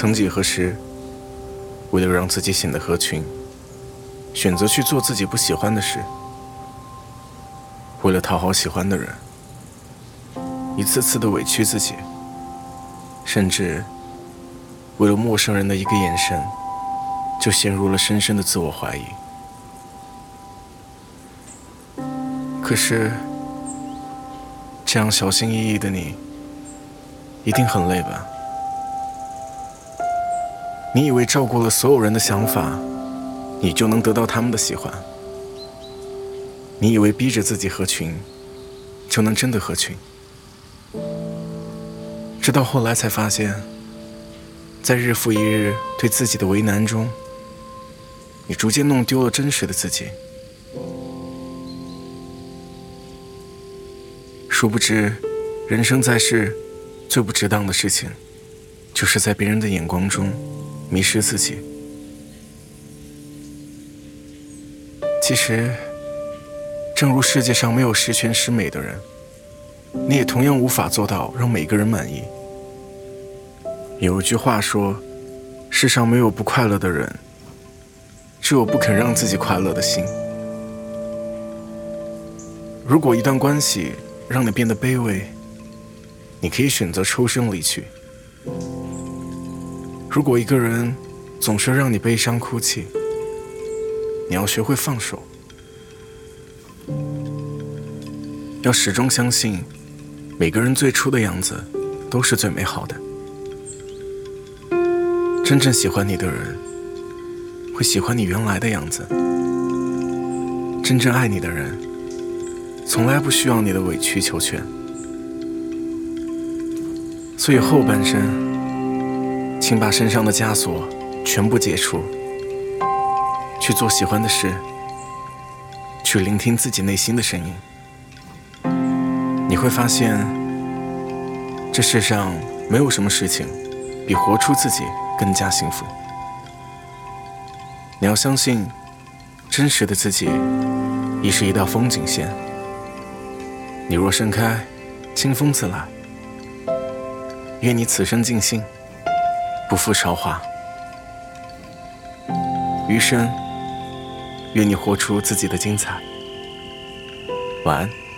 曾几何时，为了让自己显得合群，选择去做自己不喜欢的事，为了讨好喜欢的人，一次次的委屈自己，甚至为了陌生人的一个眼神，就陷入了深深的自我怀疑。可是，这样小心翼翼的你，一定很累吧？你以为照顾了所有人的想法，你就能得到他们的喜欢？你以为逼着自己合群，就能真的合群？直到后来才发现，在日复一日对自己的为难中，你逐渐弄丢了真实的自己。殊不知，人生在世，最不值当的事情，就是在别人的眼光中。迷失自己。其实，正如世界上没有十全十美的人，你也同样无法做到让每个人满意。有一句话说：“世上没有不快乐的人，只有不肯让自己快乐的心。”如果一段关系让你变得卑微，你可以选择抽身离去。如果一个人总是让你悲伤哭泣，你要学会放手，要始终相信，每个人最初的样子都是最美好的。真正喜欢你的人，会喜欢你原来的样子；真正爱你的人，从来不需要你的委曲求全。所以后半生。请把身上的枷锁全部解除，去做喜欢的事，去聆听自己内心的声音。你会发现，这世上没有什么事情比活出自己更加幸福。你要相信，真实的自己已是一道风景线。你若盛开，清风自来。愿你此生尽兴。不负韶华，余生愿你活出自己的精彩。晚安。